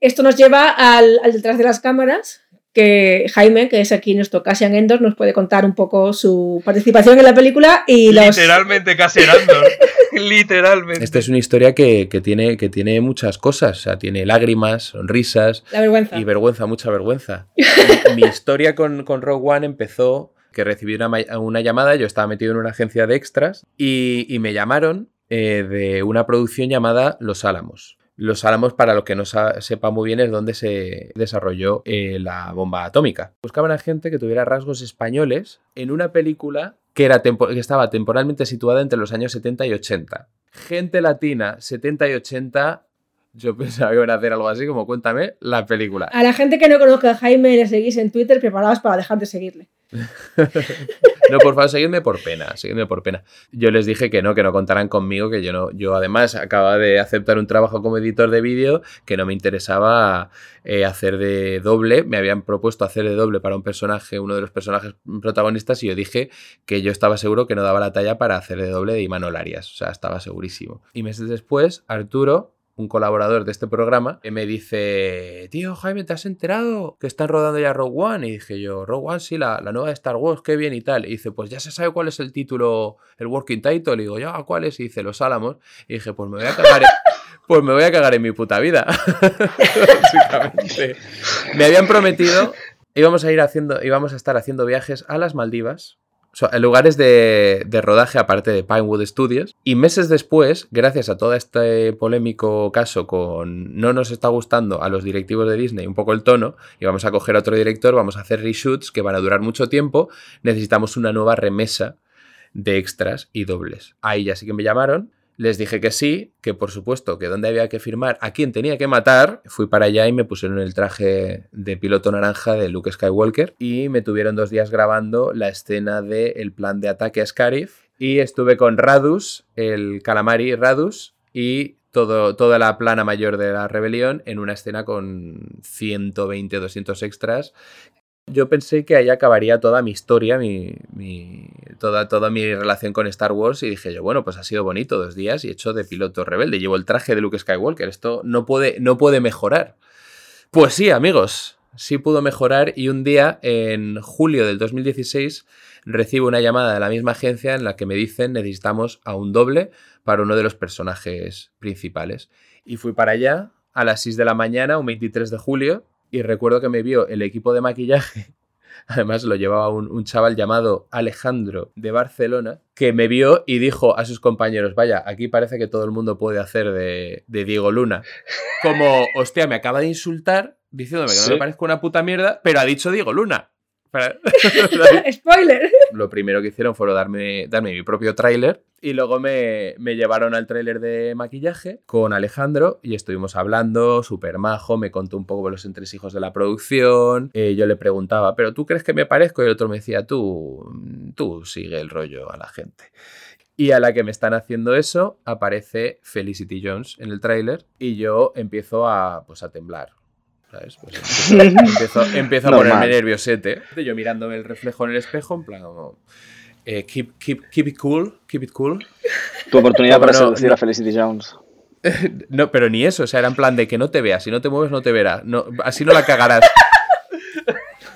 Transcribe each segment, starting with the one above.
Esto nos lleva al, al detrás de las cámaras, que Jaime, que es aquí nuestro Cassian Endor, nos puede contar un poco su participación en la película y los... Literalmente Cassian Endor. Literalmente. Esta es una historia que, que tiene, que tiene muchas cosas. O sea, tiene lágrimas, sonrisas La vergüenza. y vergüenza, mucha vergüenza. Mi, mi historia con, con Rogue One empezó que recibí una, una llamada, yo estaba metido en una agencia de extras y, y me llamaron eh, de una producción llamada Los Álamos. Los Álamos, para los que no sepa muy bien, es donde se desarrolló eh, la bomba atómica. Buscaban a gente que tuviera rasgos españoles en una película que, que estaba temporalmente situada entre los años 70 y 80. Gente latina, 70 y 80, yo pensaba que iban a hacer algo así como cuéntame la película. A la gente que no conozca a Jaime le seguís en Twitter, preparados para dejar de seguirle. No, por favor, seguidme por pena, seguidme por pena. Yo les dije que no, que no contaran conmigo, que yo no, yo además acababa de aceptar un trabajo como editor de vídeo, que no me interesaba eh, hacer de doble. Me habían propuesto hacer de doble para un personaje, uno de los personajes protagonistas, y yo dije que yo estaba seguro que no daba la talla para hacer de doble de Imanol Arias. O sea, estaba segurísimo. Y meses después, Arturo un colaborador de este programa, que me dice, tío Jaime, ¿te has enterado que están rodando ya Rogue One? Y dije yo, Rogue One, sí, la, la nueva de Star Wars, qué bien y tal. Y dice, pues ya se sabe cuál es el título, el working title. Y digo, ya, ¿cuál es? Y dice, Los Álamos. Y dije, pues me voy a cagar en, pues me voy a cagar en mi puta vida. Básicamente. Me habían prometido, íbamos a ir haciendo, íbamos a estar haciendo viajes a las Maldivas, sea, lugares de, de rodaje aparte de Pinewood Studios. Y meses después, gracias a todo este polémico caso con no nos está gustando a los directivos de Disney un poco el tono, y vamos a coger a otro director, vamos a hacer reshoots que van a durar mucho tiempo, necesitamos una nueva remesa de extras y dobles. Ahí ya sí que me llamaron. Les dije que sí, que por supuesto, que dónde había que firmar, a quién tenía que matar. Fui para allá y me pusieron el traje de piloto naranja de Luke Skywalker y me tuvieron dos días grabando la escena del el plan de ataque a Scarif. Y estuve con Radus, el calamari Radus, y todo, toda la plana mayor de la rebelión en una escena con 120, 200 extras yo pensé que ahí acabaría toda mi historia, mi- toda, toda mi relación con Star Wars y dije yo, bueno, pues ha sido bonito dos días y he hecho de piloto rebelde. Llevo el traje de Luke Skywalker, esto no puede, no puede mejorar. Pues sí, amigos, sí pudo mejorar y un día, en julio del 2016, recibo una llamada de la misma agencia en la que me dicen necesitamos a un doble para uno de los personajes principales. Y fui para allá a las 6 de la mañana, un 23 de julio, y recuerdo que me vio el equipo de maquillaje. Además lo llevaba un, un chaval llamado Alejandro de Barcelona, que me vio y dijo a sus compañeros, vaya, aquí parece que todo el mundo puede hacer de, de Diego Luna. Como, hostia, me acaba de insultar diciéndome que no me parezco una puta mierda, pero ha dicho Diego Luna. Para- Spoiler. lo primero que hicieron fue darme, darme mi propio tráiler y luego me, me llevaron al tráiler de maquillaje con Alejandro y estuvimos hablando, súper majo, me contó un poco de los entresijos de la producción, eh, yo le preguntaba, ¿pero tú crees que me parezco? Y el otro me decía, tú, tú sigue el rollo a la gente. Y a la que me están haciendo eso, aparece Felicity Jones en el tráiler y yo empiezo a, pues, a temblar. ¿Sabes? Pues empiezo, a ponerme nerviosete. Yo mirándome el reflejo en el espejo, en plan como... eh, keep, keep, keep it cool, keep it cool. Tu oportunidad para no, seducir no. a Felicity Jones. No, pero ni eso, o sea, era en plan de que no te veas, si no te mueves no te verá, no, así no la cagarás.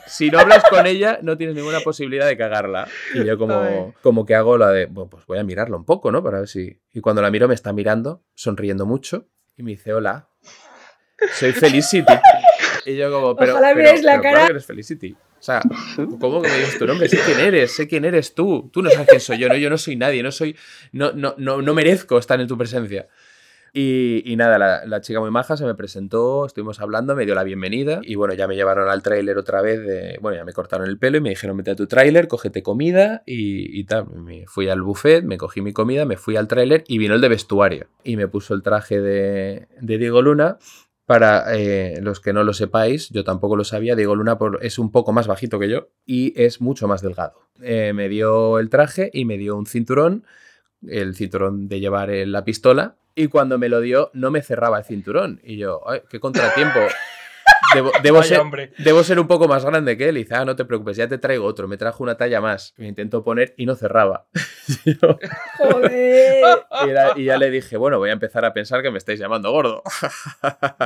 Si no hablas con ella, no tienes ninguna posibilidad de cagarla. Y yo como, como que hago la de, bueno, pues voy a mirarla un poco, ¿no? Para ver si... Y cuando la miro me está mirando, sonriendo mucho, y me dice, hola, soy Felicity. Y yo como, pero... Ojalá pero- la pero cara. que eres Felicity. O sea, ¿cómo que me dices tu nombre? Sé quién eres, sé quién eres tú. Tú no sabes quién soy yo, no, yo no soy nadie, no soy... No, no, no, no merezco estar en tu presencia. Y, y nada, la, la chica muy maja se me presentó, estuvimos hablando, me dio la bienvenida y bueno, ya me llevaron al tráiler otra vez, de, bueno, ya me cortaron el pelo y me dijeron, vete a tu tráiler, cógete comida y, y tal. Me fui al buffet, me cogí mi comida, me fui al tráiler y vino el de vestuario y me puso el traje de, de Diego Luna. Para eh, los que no lo sepáis, yo tampoco lo sabía, Diego Luna por- es un poco más bajito que yo y es mucho más delgado. Eh, me dio el traje y me dio un cinturón, el cinturón de llevar eh, la pistola, y cuando me lo dio no me cerraba el cinturón. Y yo, "Ay, qué contratiempo. Debo, debo Vaya ser, debo ser un poco más grande que él. Y dice, ah, no te preocupes, ya te traigo otro. Me trajo una talla más. Me intentó poner y no cerraba. Yo- Joder. y, era- y ya le dije, bueno, voy a empezar a pensar que me estáis llamando gordo.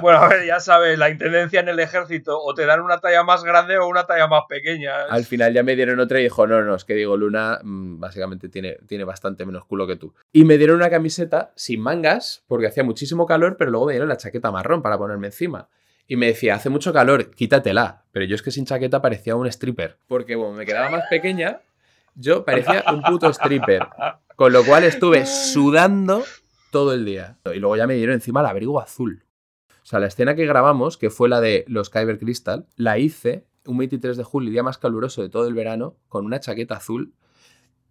Bueno, a ver, ya sabes, la intendencia en el ejército o te dan una talla más grande o una talla más pequeña. Al final ya me dieron otra y dijo, no, no, es que digo, Luna mm, básicamente tiene, tiene bastante menos culo que tú. Y me dieron una camiseta sin mangas, porque hacía muchísimo calor, pero luego me dieron la chaqueta marrón para ponerme encima. Y me decía, hace mucho calor, quítatela. Pero yo es que sin chaqueta parecía un stripper. Porque como me quedaba más pequeña, yo parecía un puto stripper. Con lo cual estuve sudando todo el día. Y luego ya me dieron encima el abrigo azul. O sea, la escena que grabamos, que fue la de los Kyber Crystal, la hice un 23 de julio, el día más caluroso de todo el verano, con una chaqueta azul,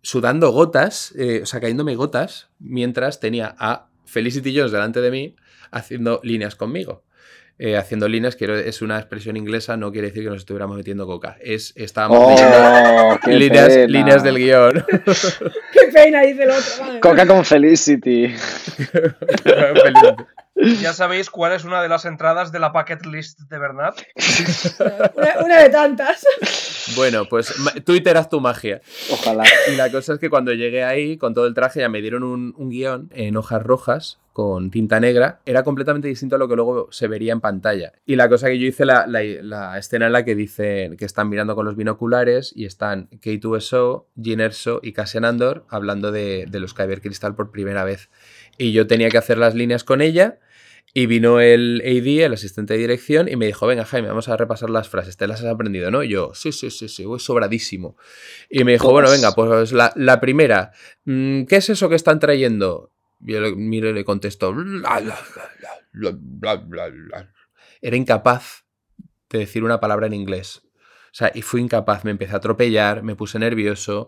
sudando gotas, eh, o sea, cayéndome gotas, mientras tenía a Felicity Jones delante de mí haciendo líneas conmigo. Eh, haciendo líneas, quiero, es una expresión inglesa, no quiere decir que nos estuviéramos metiendo coca. Es, estábamos ¡Oh, líneas, líneas del guion. Qué pena, dice el otro. Coca con Felicity. Ya sabéis cuál es una de las entradas de la bucket list de Bernat. Una, una de tantas. bueno, pues Twitter haz tu magia. Ojalá. Y la cosa es que cuando llegué ahí, con todo el traje, ya me dieron un, un guion en hojas rojas con tinta negra. Era completamente distinto a lo que luego se vería en pantalla. Y la cosa que yo hice, la, la- la escena en la que dicen que están mirando con los binoculares y están K2SO, Jyn Erso y Cassian Andor hablando de, de los Kyber Crystal por primera vez. Y yo tenía que hacer las líneas con ella. Y vino el AD, el asistente de dirección, y me dijo, venga Jaime, vamos a repasar las frases, te las has aprendido, ¿no? Y yo, sí, sí, sí, sí, voy sobradísimo. Y me dijo, bueno, Todas. venga, pues la, la primera, mm, ¿qué es eso que están trayendo? Y yo le, miro y le contesto, "Bla, bla, bla, bla, bla, bla, bla". era incapaz de decir una palabra en inglés. O sea, y fui incapaz, me empecé a atropellar, me puse nervioso,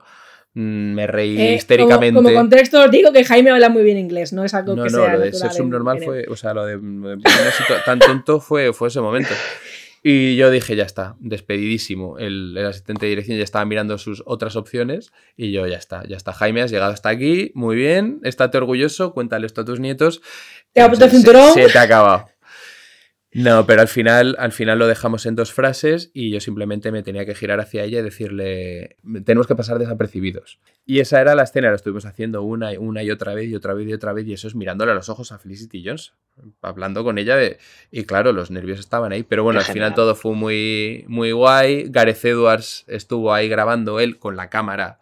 mm, me reí Eh, histéricamente. Como, como contexto os digo que Jaime habla muy bien inglés, no es algo No, que no, sea lo de ser subnormal en él. fue, o sea, lo de así to- tan tonto fue, fue ese momento. Y yo dije, ya está, despedidísimo. El, el asistente de dirección ya estaba mirando sus otras opciones y yo, ya está, ya está. Jaime, has llegado hasta aquí, muy bien, estate orgulloso, cuéntale esto a tus nietos. Te ha Se- puesto el se- cinturón. Se, te ha acabado. No, pero al final, al final lo dejamos en dos frases y yo simplemente me tenía que girar hacia ella y decirle, tenemos que pasar desapercibidos. Y esa era la escena, la estuvimos haciendo una y, una y otra vez y otra vez y otra vez y eso es mirándole a los ojos a Felicity Jones, hablando con ella de- y claro, los nervios estaban ahí, pero bueno, Qué al final todo fue muy, muy guay. Gareth Edwards estuvo ahí grabando él con la cámara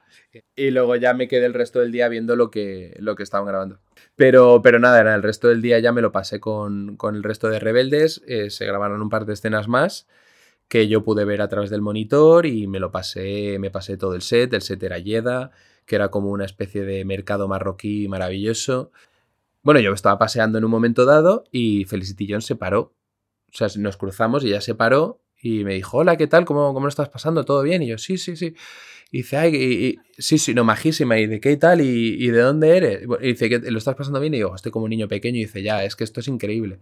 y luego ya me quedé el resto del día viendo lo que, lo que estaban grabando. Pero, pero nada, era el resto del día ya me lo pasé con, con el resto de rebeldes. eh, se grabaron un par de escenas más que yo pude ver a través del monitor y me lo pasé, me pasé todo el set. El set era Yeda, que era como una especie de mercado marroquí maravilloso. Bueno, yo estaba paseando en un momento dado y Felicity Jones se paró. O sea, nos cruzamos y ella se paró y me dijo, hola, ¿qué tal? ¿Cómo, cómo lo estás pasando? ¿Todo bien? Y yo, sí, sí, sí. Y dice, ay, y- sí, sí, no, majísima. ¿Y de qué tal? ¿Y, de dónde eres? Y dice, ¿que lo estás pasando bien? Y digo, estoy como un niño pequeño. Y dice, ya, es que esto es increíble.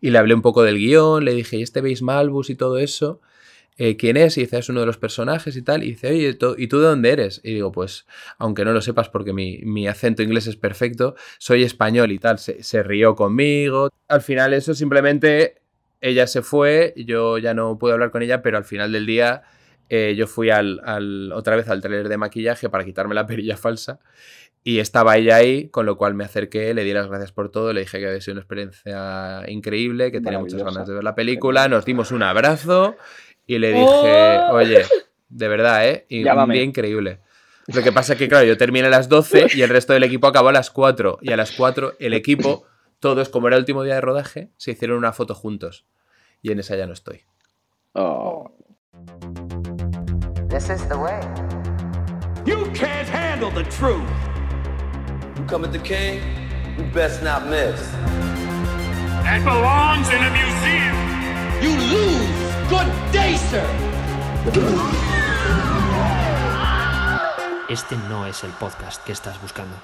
Y le hablé un poco del guion, le dije, ¿y este veis Malbus y todo eso? Eh, ¿Quién es? Y dice, es uno de los personajes y tal. Y dice, oye, ¿tú- ¿y tú de dónde eres? Y digo, pues, aunque no lo sepas porque mi, mi acento inglés es perfecto, soy español y tal. Se, se rió conmigo. Al final eso simplemente, ella se fue, yo ya no pude hablar con ella, pero al final del día eh, yo fui al, al- otra vez al trailer de maquillaje para quitarme la perilla falsa y estaba ella ahí, con lo cual me acerqué, le di las gracias por todo, le dije que había sido una experiencia increíble, que tenía muchas ganas de ver la película, nos dimos un abrazo y le dije, ¡Oh! oye, de verdad, ¿eh? Y un Llámame. día increíble. Lo que pasa es que, claro, yo terminé a las 12 y el resto del equipo acabó a las 4. Y a las 4 el equipo, todos, como era el último día de rodaje, se hicieron una foto juntos. Y en esa ya no estoy. Oh. This is the way. You can't handle the truth. You come at the king, you best not miss. That belongs in a museum. You lose. Good day, sir. Este no es el podcast que estás buscando.